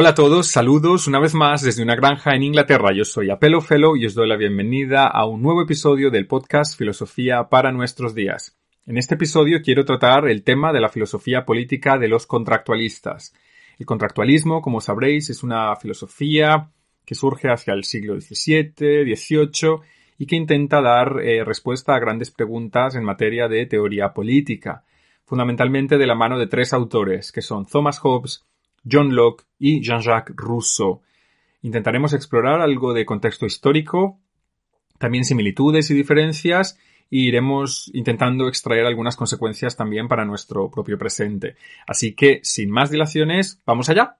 Hola a todos, saludos una vez más desde una granja en Inglaterra. Yo soy Apelo Fellow y os doy la bienvenida a un nuevo episodio del podcast Filosofía para nuestros días. En este episodio quiero tratar el tema de la filosofía política de los contractualistas. El contractualismo, como sabréis, es una filosofía que surge hacia el siglo XVII, XVIII y que intenta dar eh, respuesta a grandes preguntas en materia de teoría política, fundamentalmente de la mano de tres autores, que son Thomas Hobbes, John Locke y Jean-Jacques Rousseau. Intentaremos explorar algo de contexto histórico, también similitudes y diferencias, e iremos intentando extraer algunas consecuencias también para nuestro propio presente. Así que, sin más dilaciones, ¡vamos allá!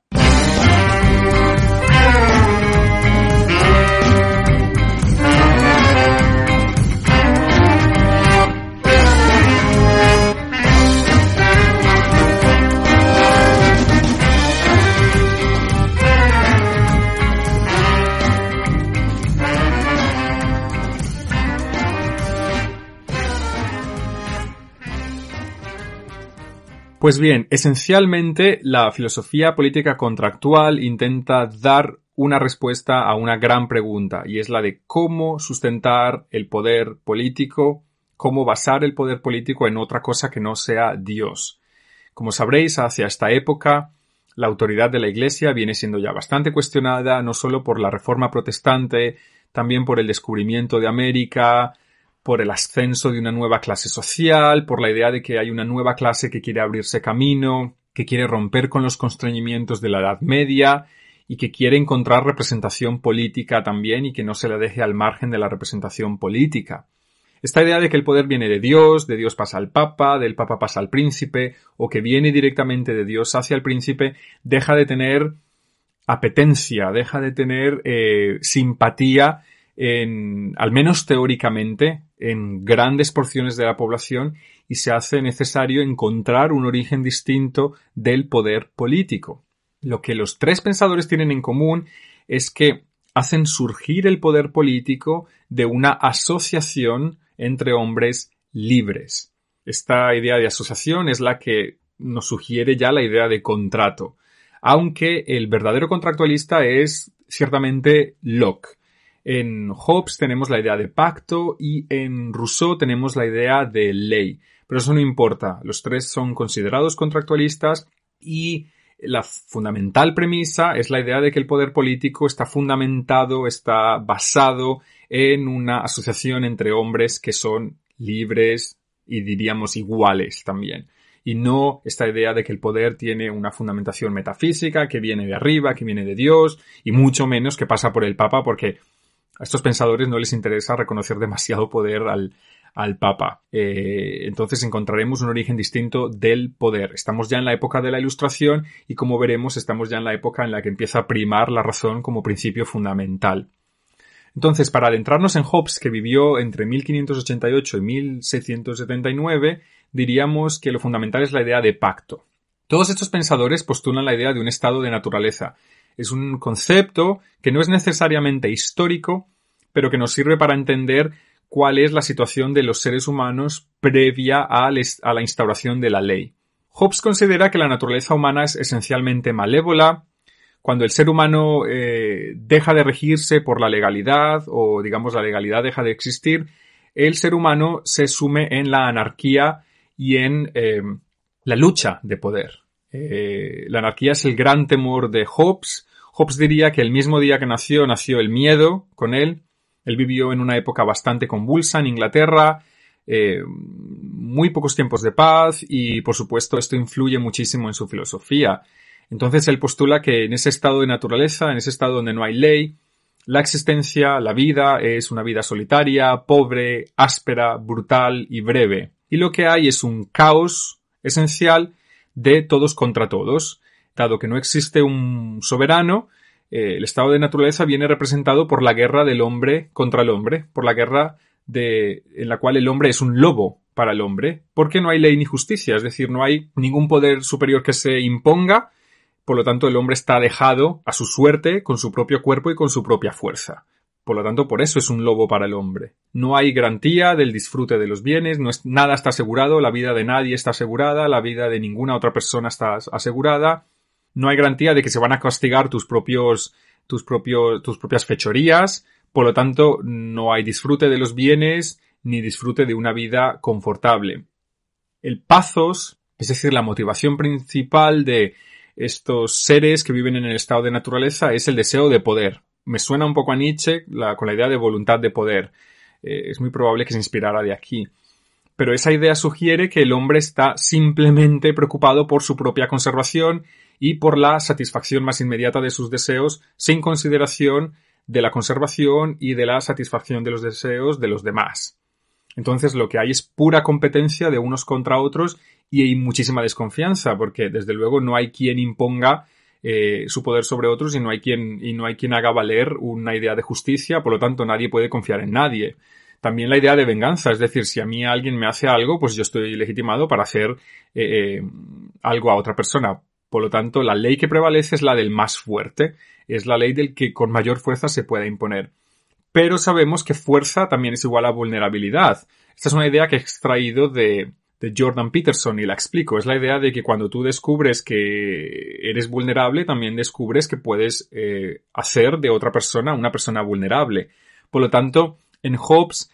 Pues bien, esencialmente la filosofía política contractual intenta dar una respuesta a una gran pregunta y es la de cómo sustentar el poder político, cómo basar el poder político en otra cosa que no sea Dios. Como sabréis, hacia esta época la autoridad de la Iglesia viene siendo ya bastante cuestionada, no solo por la reforma protestante, también por el descubrimiento de América, por el ascenso de una nueva clase social, por la idea de que hay una nueva clase que quiere abrirse camino, que quiere romper con los constreñimientos de la Edad Media y que quiere encontrar representación política también y que no se la deje al margen de la representación política. Esta idea de que el poder viene de Dios, de Dios pasa al Papa, del Papa pasa al príncipe, o que viene directamente de Dios hacia el príncipe, deja de tener apetencia, deja de tener eh, simpatía en, al menos teóricamente, en grandes porciones de la población y se hace necesario encontrar un origen distinto del poder político. Lo que los tres pensadores tienen en común es que hacen surgir el poder político de una asociación entre hombres libres. Esta idea de asociación es la que nos sugiere ya la idea de contrato, aunque el verdadero contractualista es ciertamente Locke. En Hobbes tenemos la idea de pacto y en Rousseau tenemos la idea de ley. Pero eso no importa. Los tres son considerados contractualistas y la fundamental premisa es la idea de que el poder político está fundamentado, está basado en una asociación entre hombres que son libres y diríamos iguales también. Y no esta idea de que el poder tiene una fundamentación metafísica, que viene de arriba, que viene de Dios, y mucho menos que pasa por el Papa, porque a estos pensadores no les interesa reconocer demasiado poder al, al Papa. Eh, entonces encontraremos un origen distinto del poder. Estamos ya en la época de la Ilustración y como veremos estamos ya en la época en la que empieza a primar la razón como principio fundamental. Entonces, para adentrarnos en Hobbes, que vivió entre 1588 y 1679, diríamos que lo fundamental es la idea de pacto. Todos estos pensadores postulan la idea de un estado de naturaleza, es un concepto que no es necesariamente histórico, pero que nos sirve para entender cuál es la situación de los seres humanos previa a la instauración de la ley. Hobbes considera que la naturaleza humana es esencialmente malévola, cuando el ser humano eh, deja de regirse por la legalidad o digamos la legalidad deja de existir, el ser humano se sume en la anarquía y en eh, la lucha de poder. Eh, la anarquía es el gran temor de Hobbes Hobbes diría que el mismo día que nació, nació el miedo con él. Él vivió en una época bastante convulsa en Inglaterra, eh, muy pocos tiempos de paz y, por supuesto, esto influye muchísimo en su filosofía. Entonces él postula que en ese estado de naturaleza, en ese estado donde no hay ley, la existencia, la vida, es una vida solitaria, pobre, áspera, brutal y breve. Y lo que hay es un caos esencial de todos contra todos. Dado que no existe un soberano, eh, el estado de naturaleza viene representado por la guerra del hombre contra el hombre, por la guerra de, en la cual el hombre es un lobo para el hombre, porque no hay ley ni justicia, es decir, no hay ningún poder superior que se imponga, por lo tanto el hombre está dejado a su suerte con su propio cuerpo y con su propia fuerza. Por lo tanto, por eso es un lobo para el hombre. No hay garantía del disfrute de los bienes, no es, nada está asegurado, la vida de nadie está asegurada, la vida de ninguna otra persona está asegurada, no hay garantía de que se van a castigar tus propios, tus propios, tus propias fechorías, por lo tanto, no hay disfrute de los bienes ni disfrute de una vida confortable. El pazos, es decir, la motivación principal de estos seres que viven en el estado de naturaleza es el deseo de poder. Me suena un poco a Nietzsche con la idea de voluntad de poder. Eh, es muy probable que se inspirara de aquí. Pero esa idea sugiere que el hombre está simplemente preocupado por su propia conservación y por la satisfacción más inmediata de sus deseos, sin consideración de la conservación y de la satisfacción de los deseos de los demás. Entonces lo que hay es pura competencia de unos contra otros y hay muchísima desconfianza, porque desde luego no hay quien imponga eh, su poder sobre otros y no hay quien y no hay quien haga valer una idea de justicia, por lo tanto nadie puede confiar en nadie. También la idea de venganza, es decir, si a mí alguien me hace algo, pues yo estoy legitimado para hacer eh, eh, algo a otra persona. Por lo tanto, la ley que prevalece es la del más fuerte, es la ley del que con mayor fuerza se pueda imponer. Pero sabemos que fuerza también es igual a vulnerabilidad. Esta es una idea que he extraído de, de Jordan Peterson y la explico. Es la idea de que cuando tú descubres que eres vulnerable, también descubres que puedes eh, hacer de otra persona una persona vulnerable. Por lo tanto, en Hobbes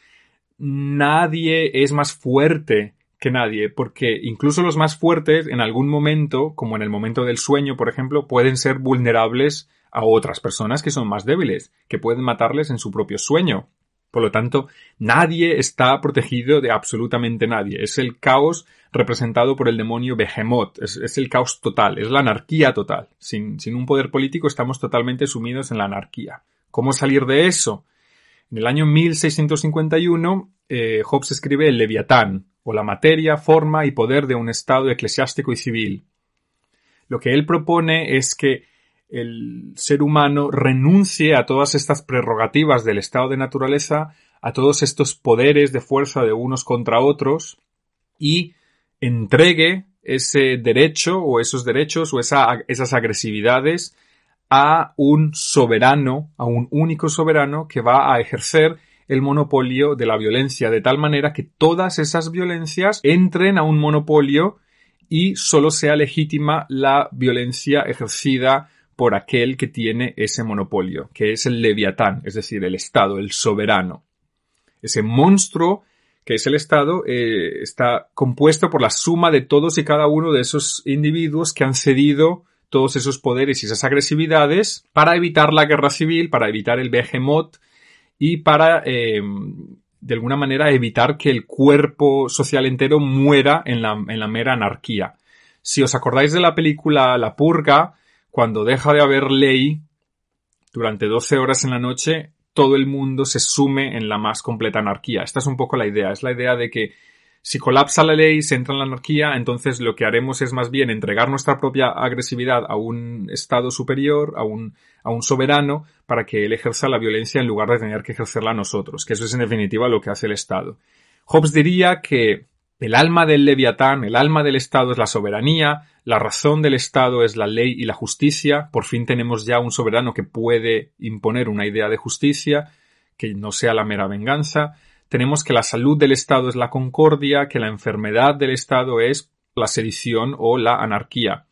nadie es más fuerte que nadie, porque incluso los más fuertes en algún momento, como en el momento del sueño, por ejemplo, pueden ser vulnerables a otras personas que son más débiles, que pueden matarles en su propio sueño. Por lo tanto, nadie está protegido de absolutamente nadie. Es el caos representado por el demonio Behemoth. Es, el caos total, es la anarquía total. Sin, un poder político estamos totalmente sumidos en la anarquía. ¿Cómo salir de eso? En el año 1651, eh, Hobbes escribe el Leviatán, o la materia, forma y poder de un Estado eclesiástico y civil. Lo que él propone es que el ser humano renuncie a todas estas prerrogativas del estado de naturaleza, a todos estos poderes de fuerza de unos contra otros y entregue ese derecho o esos derechos o esas agresividades a un soberano, a un único soberano que va a ejercer el monopolio de la violencia de tal manera que todas esas violencias entren a un monopolio y solo sea legítima la violencia ejercida por aquel que tiene ese monopolio, que es el leviatán, es decir, el Estado, el soberano. Ese monstruo que es el Estado eh, está compuesto por la suma de todos y cada uno de esos individuos que han cedido todos esos poderes y esas agresividades para evitar la guerra civil, para evitar el behemoth y para, eh, de alguna manera, evitar que el cuerpo social entero muera en la, en la mera anarquía. Si os acordáis de la película La Purga, cuando deja de haber ley, durante 12 horas en la noche, todo el mundo se sume en la más completa anarquía. Esta es un poco la idea. Es la idea de que si colapsa la ley, se entra en la anarquía, entonces lo que haremos es más bien entregar nuestra propia agresividad a un Estado superior, a un, a un soberano, para que él ejerza la violencia en lugar de tener que ejercerla nosotros, que eso es en definitiva lo que hace el Estado. Hobbes diría que el alma del leviatán, el alma del Estado es la soberanía, la razón del Estado es la ley y la justicia. Por fin tenemos ya un soberano que puede imponer una idea de justicia, que no sea la mera venganza. Tenemos que la salud del Estado es la concordia, que la enfermedad del Estado es la sedición o la anarquía.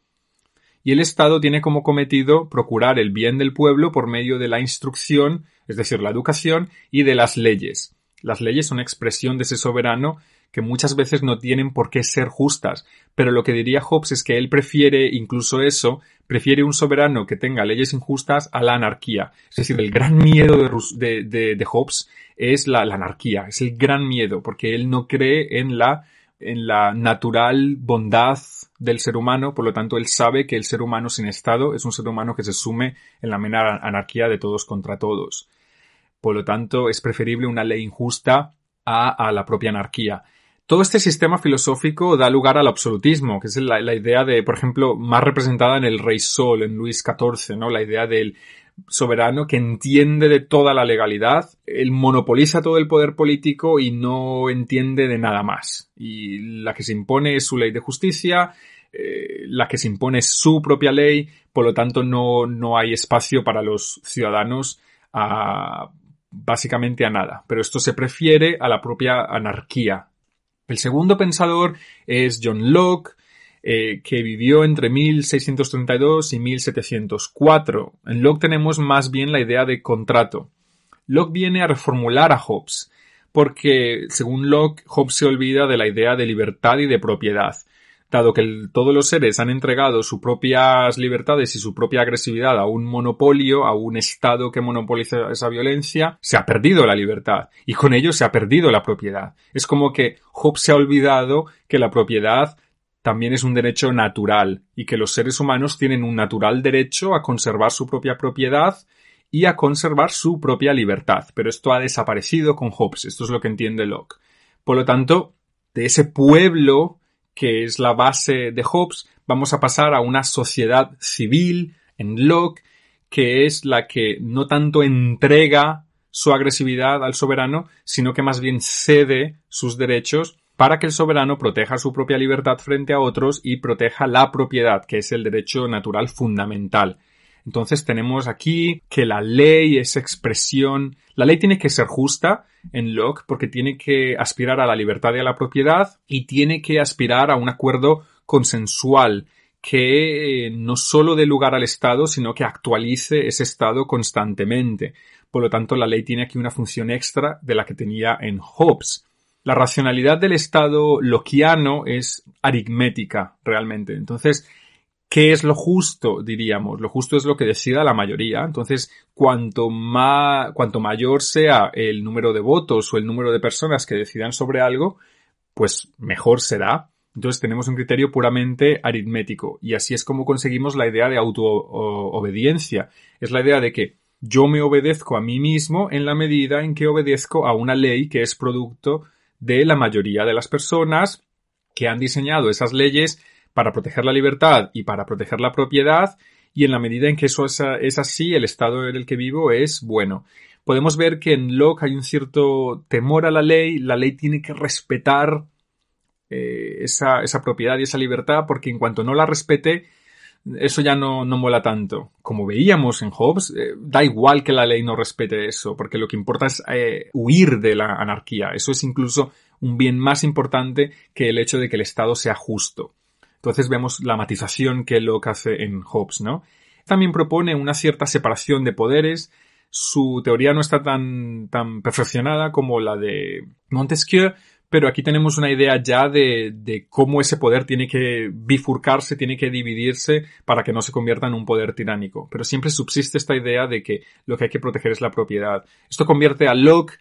Y el Estado tiene como cometido procurar el bien del pueblo por medio de la instrucción, es decir, la educación, y de las leyes. Las leyes son expresión de ese soberano que muchas veces no tienen por qué ser justas, pero lo que diría Hobbes es que él prefiere incluso eso, prefiere un soberano que tenga leyes injustas a la anarquía. Es decir, el gran miedo de, Hobbes es la, anarquía, es el gran miedo, porque él no cree en la, en la natural bondad del ser humano, por lo tanto él sabe que el ser humano sin Estado es un ser humano que se sume en la mera anarquía de todos contra todos. Por lo tanto, es preferible una ley injusta a, a la propia anarquía. Todo este sistema filosófico da lugar al absolutismo, que es la, idea de, por ejemplo, más representada en el Rey Sol, en Luis XIV, ¿no? La idea del soberano que entiende de toda la legalidad, él monopoliza todo el poder político y no entiende de nada más. Y la que se impone es su ley de justicia, eh, la que se impone es su propia ley, por lo tanto no, no hay espacio para los ciudadanos a básicamente a nada. Pero esto se prefiere a la propia anarquía, el segundo pensador es John Locke. eh, que vivió entre 1632 y 1704. En Locke tenemos más bien la idea de contrato. Locke viene a reformular a Hobbes, porque, según Locke, Hobbes se olvida de la idea de libertad y de propiedad. Dado que todos los seres han entregado sus propias libertades y su propia agresividad a un monopolio, a un Estado que monopoliza esa violencia, se ha perdido la libertad y con ello se ha perdido la propiedad. Es como que Hobbes se ha olvidado que la propiedad también es un derecho natural y que los seres humanos tienen un natural derecho a conservar su propia propiedad y a conservar su propia libertad. Pero esto ha desaparecido con Hobbes. Esto es lo que entiende Locke. Por lo tanto, de ese pueblo que es la base de Hobbes, vamos a pasar a una sociedad civil en Locke, que es la que no tanto entrega su agresividad al soberano, sino que más bien cede sus derechos para que el soberano proteja su propia libertad frente a otros y proteja la propiedad, que es el derecho natural fundamental. Entonces tenemos aquí que la ley es expresión, la ley tiene que ser justa en Locke porque tiene que aspirar a la libertad y a la propiedad y tiene que aspirar a un acuerdo consensual que eh, no solo dé lugar al Estado, sino que actualice ese Estado constantemente. Por lo tanto, la ley tiene aquí una función extra de la que tenía en Hobbes. La racionalidad del Estado loquiano es aritmética, realmente. Entonces, ¿Qué es lo justo? Diríamos. Lo justo es lo que decida la mayoría. Entonces, cuanto, cuanto mayor sea el número de votos o el número de personas que decidan sobre algo, pues mejor será. Entonces tenemos un criterio puramente aritmético. Y así es como conseguimos la idea de auto-obediencia. Es la idea de que yo me obedezco a mí mismo en la medida en que obedezco a una ley que es producto de la mayoría de las personas que han diseñado esas leyes para proteger la libertad y para proteger la propiedad, y en la medida en que eso es, así, el estado en el que vivo es bueno. Podemos ver que en Locke hay un cierto temor a la ley, la ley tiene que respetar eh, esa, propiedad y esa libertad, porque en cuanto no la respete, eso ya no, no mola tanto. Como veíamos en Hobbes, eh, da igual que la ley no respete eso, porque lo que importa es eh, huir de la anarquía. Eso es incluso un bien más importante que el hecho de que el Estado sea justo. Entonces vemos la matización que Locke hace en Hobbes, ¿no? También propone una cierta separación de poderes. Su teoría no está tan, tan perfeccionada como la de Montesquieu, pero aquí tenemos una idea ya de, de, cómo ese poder tiene que bifurcarse, tiene que dividirse para que no se convierta en un poder tiránico. Pero siempre subsiste esta idea de que lo que hay que proteger es la propiedad. Esto convierte a Locke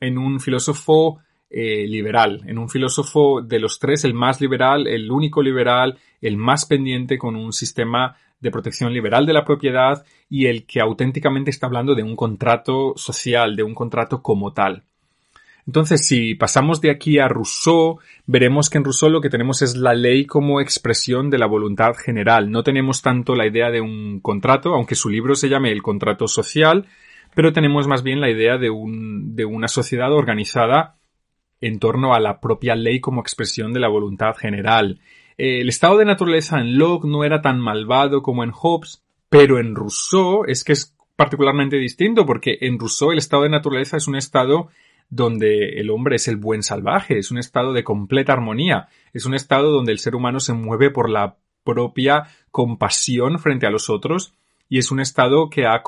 en un filósofo eh, liberal, en un filósofo de los tres, el más liberal, el único liberal, el más pendiente con un sistema de protección liberal de la propiedad y el que auténticamente está hablando de un contrato social, de un contrato como tal. Entonces, si pasamos de aquí a Rousseau, veremos que en Rousseau lo que tenemos es la ley como expresión de la voluntad general. No tenemos tanto la idea de un contrato, aunque su libro se llame El contrato social, pero tenemos más bien la idea de, un, de una sociedad organizada en torno a la propia ley como expresión de la voluntad general. El estado de naturaleza en Locke no era tan malvado como en Hobbes, pero en Rousseau es que es particularmente distinto porque en Rousseau el estado de naturaleza es un estado donde el hombre es el buen salvaje, es un estado de completa armonía, es un estado donde el ser humano se mueve por la propia compasión frente a los otros y es un estado que, ha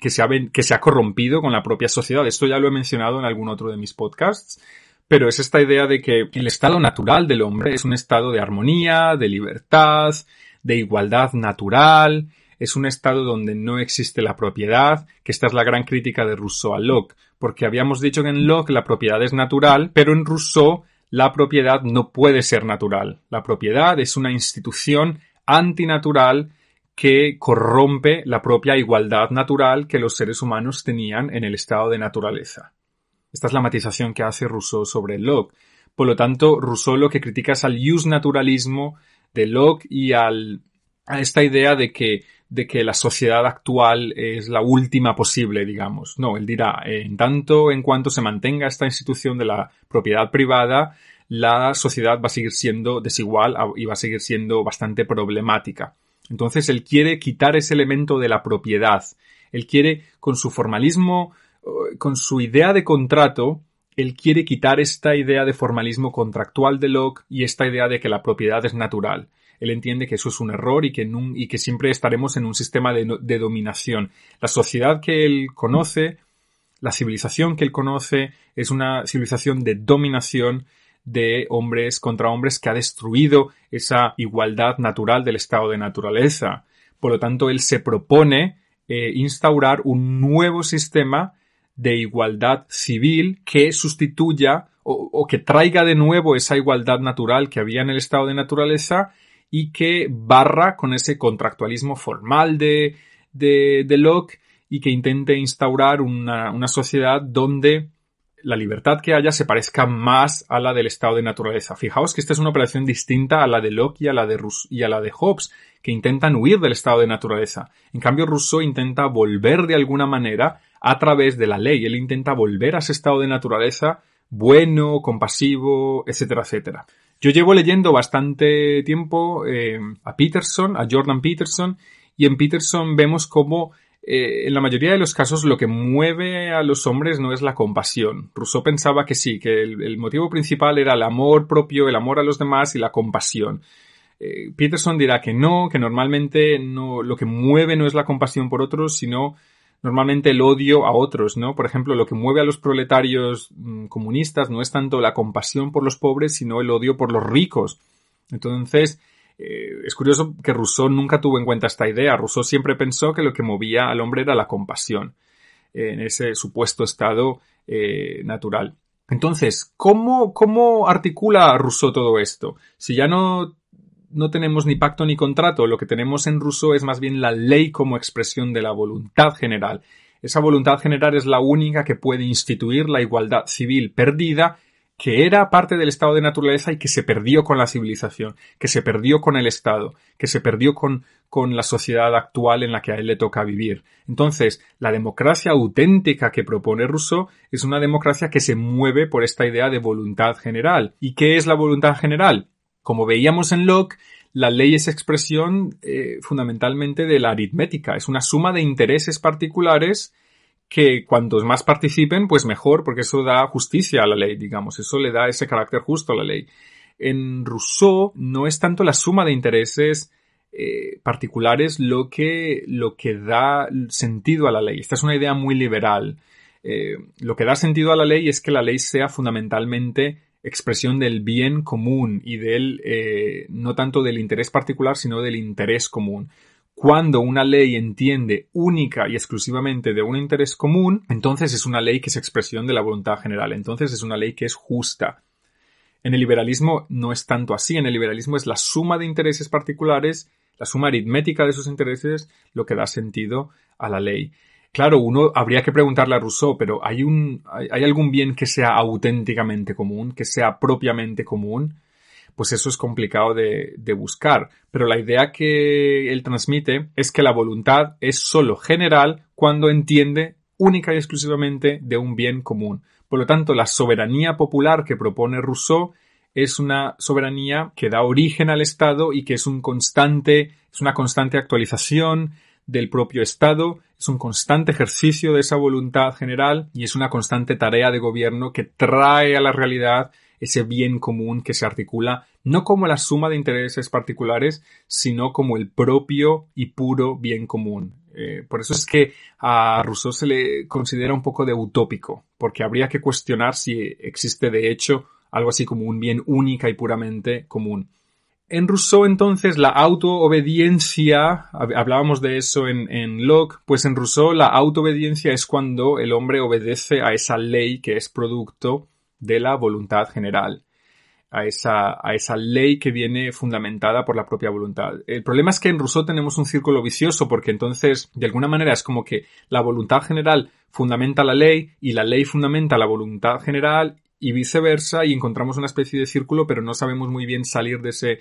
que, se ha, que se ha corrompido con la propia sociedad. Esto ya lo he mencionado en algún otro de mis podcasts pero es esta idea de que el estado natural del hombre es un estado de armonía, de libertad, de igualdad natural, es un estado donde no existe la propiedad, que esta es la gran crítica de Rousseau a Locke, porque habíamos dicho que en Locke la propiedad es natural, pero en Rousseau la propiedad no puede ser natural. La propiedad es una institución antinatural que corrompe la propia igualdad natural que los seres humanos tenían en el estado de naturaleza. Esta es la matización que hace Rousseau sobre Locke. Por lo tanto, Rousseau lo que critica es al naturalismo de Locke y al, a esta idea de que, de que la sociedad actual es la última posible, digamos. No, él dirá, en tanto en cuanto se mantenga esta institución de la propiedad privada, la sociedad va a seguir siendo desigual y va a seguir siendo bastante problemática. Entonces él quiere quitar ese elemento de la propiedad. Él quiere, con su formalismo con su idea de contrato, él quiere quitar esta idea de formalismo contractual de Locke y esta idea de que la propiedad es natural. Él entiende que eso es un error y que, siempre estaremos en un sistema de, de dominación. La sociedad que él conoce, la civilización que él conoce, es una civilización de dominación de hombres contra hombres que ha destruido esa igualdad natural del estado de naturaleza. Por lo tanto, él se propone eh, instaurar un nuevo sistema de igualdad civil que sustituya o, que traiga de nuevo esa igualdad natural que había en el estado de naturaleza y que barra con ese contractualismo formal de, de, Locke y que intente instaurar una, una sociedad donde la libertad que haya se parezca más a la del estado de naturaleza. Fijaos que esta es una operación distinta a la de Locke y a la de, y a la de Hobbes, que intentan huir del estado de naturaleza. En cambio, Rousseau intenta volver de alguna manera a través de la ley. Él intenta volver a ese estado de naturaleza bueno, compasivo, etcétera, etcétera. Yo llevo leyendo bastante tiempo eh, a Peterson, a Jordan Peterson, y en Peterson vemos cómo eh, en la mayoría de los casos lo que mueve a los hombres no es la compasión. Rousseau pensaba que sí, que el, motivo principal era el amor propio, el amor a los demás y la compasión. Eh, Peterson dirá que no, que normalmente no, lo que mueve no es la compasión por otros, sino normalmente el odio a otros, ¿no? Por ejemplo, lo que mueve a los proletarios mm, comunistas no es tanto la compasión por los pobres, sino el odio por los ricos. Entonces, eh, es curioso que Rousseau nunca tuvo en cuenta esta idea. Rousseau siempre pensó que lo que movía al hombre era la compasión, en ese supuesto estado eh, natural. Entonces, ¿cómo, ¿cómo articula Rousseau todo esto? Si ya no no tenemos ni pacto ni contrato, lo que tenemos en Rousseau es más bien la ley como expresión de la voluntad general. Esa voluntad general es la única que puede instituir la igualdad civil perdida que era parte del estado de naturaleza y que se perdió con la civilización, que se perdió con el Estado, que se perdió con, con la sociedad actual en la que a él le toca vivir. Entonces, la democracia auténtica que propone Rousseau es una democracia que se mueve por esta idea de voluntad general. ¿Y qué es la voluntad general? Como veíamos en Locke, la ley es expresión eh, fundamentalmente de la aritmética. Es una suma de intereses particulares que cuantos más participen, pues mejor, porque eso da justicia a la ley, digamos. Eso le da ese carácter justo a la ley. En Rousseau no es tanto la suma de intereses eh, particulares lo que, lo que da sentido a la ley. Esta es una idea muy liberal. Eh, lo que da sentido a la ley es que la ley sea fundamentalmente expresión del bien común y del, eh, no tanto del interés particular, sino del interés común. Cuando una ley entiende única y exclusivamente de un interés común, entonces es una ley que es expresión de la voluntad general, entonces es una ley que es justa. En el liberalismo no es tanto así, en el liberalismo es la suma de intereses particulares, la suma aritmética de esos intereses, lo que da sentido a la ley. Claro, uno habría que preguntarle a Rousseau, pero ¿hay, un, hay, algún bien que sea auténticamente común, que sea propiamente común? Pues eso es complicado de, de buscar. Pero la idea que él transmite es que la voluntad es sólo general cuando entiende única y exclusivamente de un bien común. Por lo tanto, la soberanía popular que propone Rousseau es una soberanía que da origen al Estado y que es un constante, es una constante actualización, del propio Estado, es un constante ejercicio de esa voluntad general y es una constante tarea de gobierno que trae a la realidad ese bien común que se articula no como la suma de intereses particulares, sino como el propio y puro bien común. Eh, por eso es que a Rousseau se le considera un poco de utópico, porque habría que cuestionar si existe de hecho algo así como un bien única y puramente común. En Rousseau entonces la autoobediencia, hablábamos de eso en, en, Locke, pues en Rousseau la autoobediencia es cuando el hombre obedece a esa ley que es producto de la voluntad general, a esa, a esa ley que viene fundamentada por la propia voluntad. El problema es que en Rousseau tenemos un círculo vicioso porque entonces de alguna manera es como que la voluntad general fundamenta la ley y la ley fundamenta la voluntad general y viceversa y encontramos una especie de círculo pero no sabemos muy bien salir de ese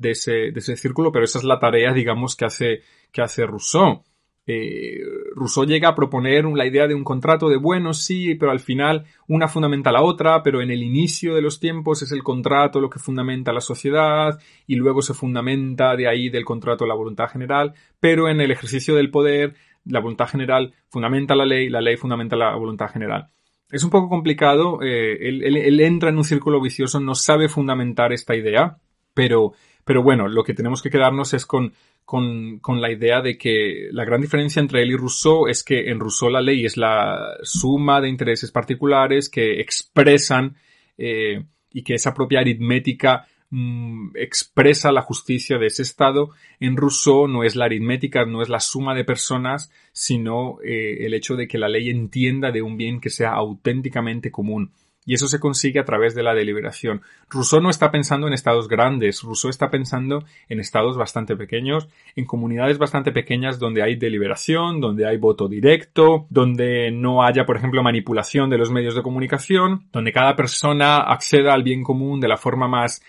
de ese, de ese círculo, pero esa es la tarea, digamos, que hace, que hace Rousseau. Eh, Rousseau llega a proponer la idea de un contrato de bueno, sí, pero al final una fundamenta la otra, pero en el inicio de los tiempos es el contrato lo que fundamenta la sociedad y luego se fundamenta de ahí del contrato la voluntad general, pero en el ejercicio del poder la voluntad general fundamenta la ley, la ley fundamenta la voluntad general. Es un poco complicado, eh, él entra en un círculo vicioso, no sabe fundamentar esta idea, pero Pero bueno, lo que tenemos que quedarnos es con, con, con, la idea de que la gran diferencia entre él y Rousseau es que en Rousseau la ley es la suma de intereses particulares que expresan eh, y que esa propia aritmética mm, expresa la justicia de ese Estado. En Rousseau no es la aritmética, no es la suma de personas, sino eh, el hecho de que la ley entienda de un bien que sea auténticamente común. Y eso se consigue a través de la deliberación. Rousseau no está pensando en estados grandes, Rousseau está pensando en estados bastante pequeños, en comunidades bastante pequeñas donde hay deliberación, donde hay voto directo, donde no haya, por ejemplo, manipulación de los medios de comunicación, donde cada persona acceda al bien común de la forma más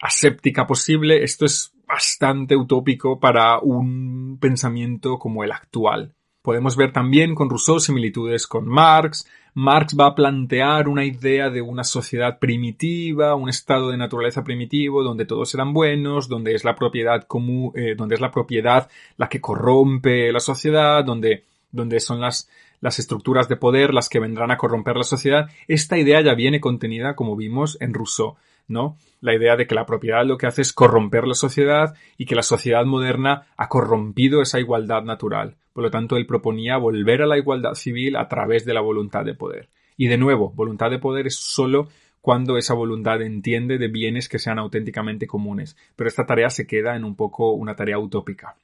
aséptica posible. Esto es bastante utópico para un pensamiento como el actual. Podemos ver también con Rousseau similitudes con Marx. Marx va a plantear una idea de una sociedad primitiva, un estado de naturaleza primitivo, donde todos eran buenos, donde es la propiedad común, eh, donde es la propiedad la que corrompe la sociedad, donde, donde son las, las estructuras de poder las que vendrán a corromper la sociedad. Esta idea ya viene contenida, como vimos, en Rousseau. ¿no? La idea de que la propiedad lo que hace es corromper la sociedad y que la sociedad moderna ha corrompido esa igualdad natural. Por lo tanto, él proponía volver a la igualdad civil a través de la voluntad de poder. Y de nuevo, voluntad de poder es solo cuando esa voluntad entiende de bienes que sean auténticamente comunes. Pero esta tarea se queda en un poco una tarea utópica.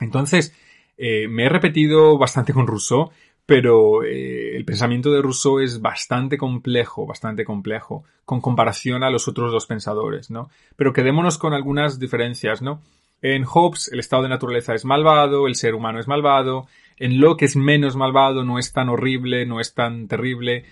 Entonces, eh, me he repetido bastante con Rousseau, pero eh, el pensamiento de Rousseau es bastante complejo, bastante complejo, con comparación a los otros dos pensadores, ¿no? Pero quedémonos con algunas diferencias, ¿no? En Hobbes el estado de naturaleza es malvado, el ser humano es malvado, en Locke es menos malvado, no es tan horrible, no es tan terrible.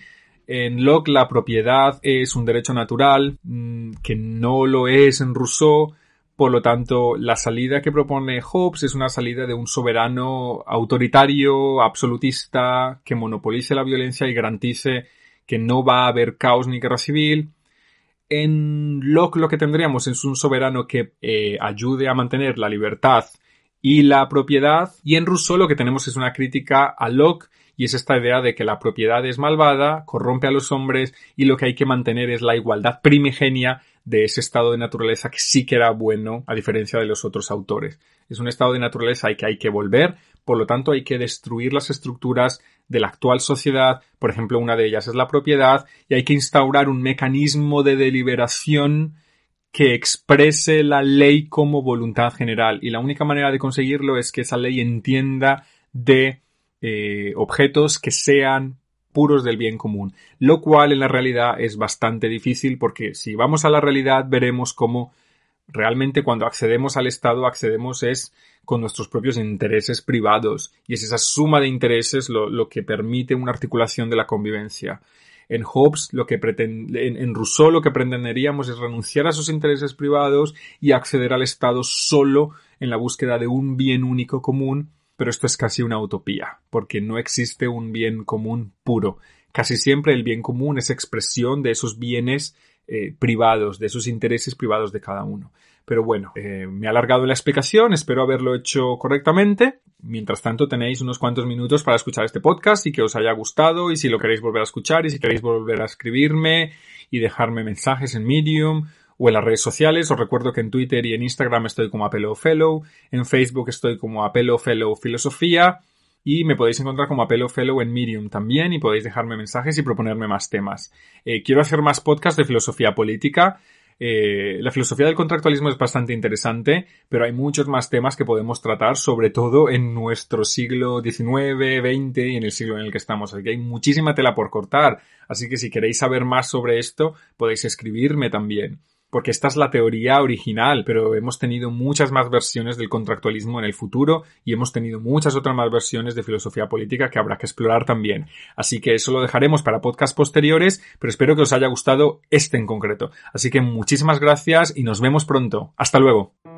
En Locke la propiedad es un derecho natural, mm, que no lo es en Rousseau, por lo tanto, la salida que propone Hobbes es una salida de un soberano autoritario, absolutista, que monopolice la violencia y garantice que no va a haber caos ni guerra civil. En Locke lo que tendríamos es un soberano que eh, ayude a mantener la libertad y la propiedad. Y en Rousseau lo que tenemos es una crítica a Locke y es esta idea de que la propiedad es malvada, corrompe a los hombres y lo que hay que mantener es la igualdad primigenia de ese estado de naturaleza que sí que era bueno, a diferencia de los otros autores. Es un estado de naturaleza al que hay que volver, por lo tanto hay que destruir las estructuras de la actual sociedad, por ejemplo, una de ellas es la propiedad, y hay que instaurar un mecanismo de deliberación que exprese la ley como voluntad general. Y la única manera de conseguirlo es que esa ley entienda de eh, objetos que sean puros del bien común, lo cual en la realidad es bastante difícil porque si vamos a la realidad veremos cómo realmente cuando accedemos al Estado accedemos es con nuestros propios intereses privados y es esa suma de intereses lo, que permite una articulación de la convivencia. En Hobbes, lo que pretende, en, en, Rousseau lo que pretenderíamos es renunciar a sus intereses privados y acceder al Estado solo en la búsqueda de un bien único común pero esto es casi una utopía, porque no existe un bien común puro. Casi siempre el bien común es expresión de esos bienes eh, privados, de esos intereses privados de cada uno. Pero bueno, eh, me ha alargado la explicación, espero haberlo hecho correctamente. Mientras tanto, tenéis unos cuantos minutos para escuchar este podcast y que os haya gustado y si lo queréis volver a escuchar y si queréis volver a escribirme y dejarme mensajes en Medium o en las redes sociales. Os recuerdo que en Twitter y en Instagram estoy como Apelo Fellow, en Facebook estoy como Apelo Fellow Filosofía y me podéis encontrar como Apelo Fellow en Medium también y podéis dejarme mensajes y proponerme más temas. Eh, quiero hacer más podcasts de filosofía política. Eh, la filosofía del contractualismo es bastante interesante, pero hay muchos más temas que podemos tratar, sobre todo en nuestro siglo XIX, XX y en el siglo en el que estamos. Así que hay muchísima tela por cortar. Así que si queréis saber más sobre esto, podéis escribirme también porque esta es la teoría original, pero hemos tenido muchas más versiones del contractualismo en el futuro y hemos tenido muchas otras más versiones de filosofía política que habrá que explorar también. Así que eso lo dejaremos para podcasts posteriores, pero espero que os haya gustado este en concreto. Así que muchísimas gracias y nos vemos pronto. Hasta luego.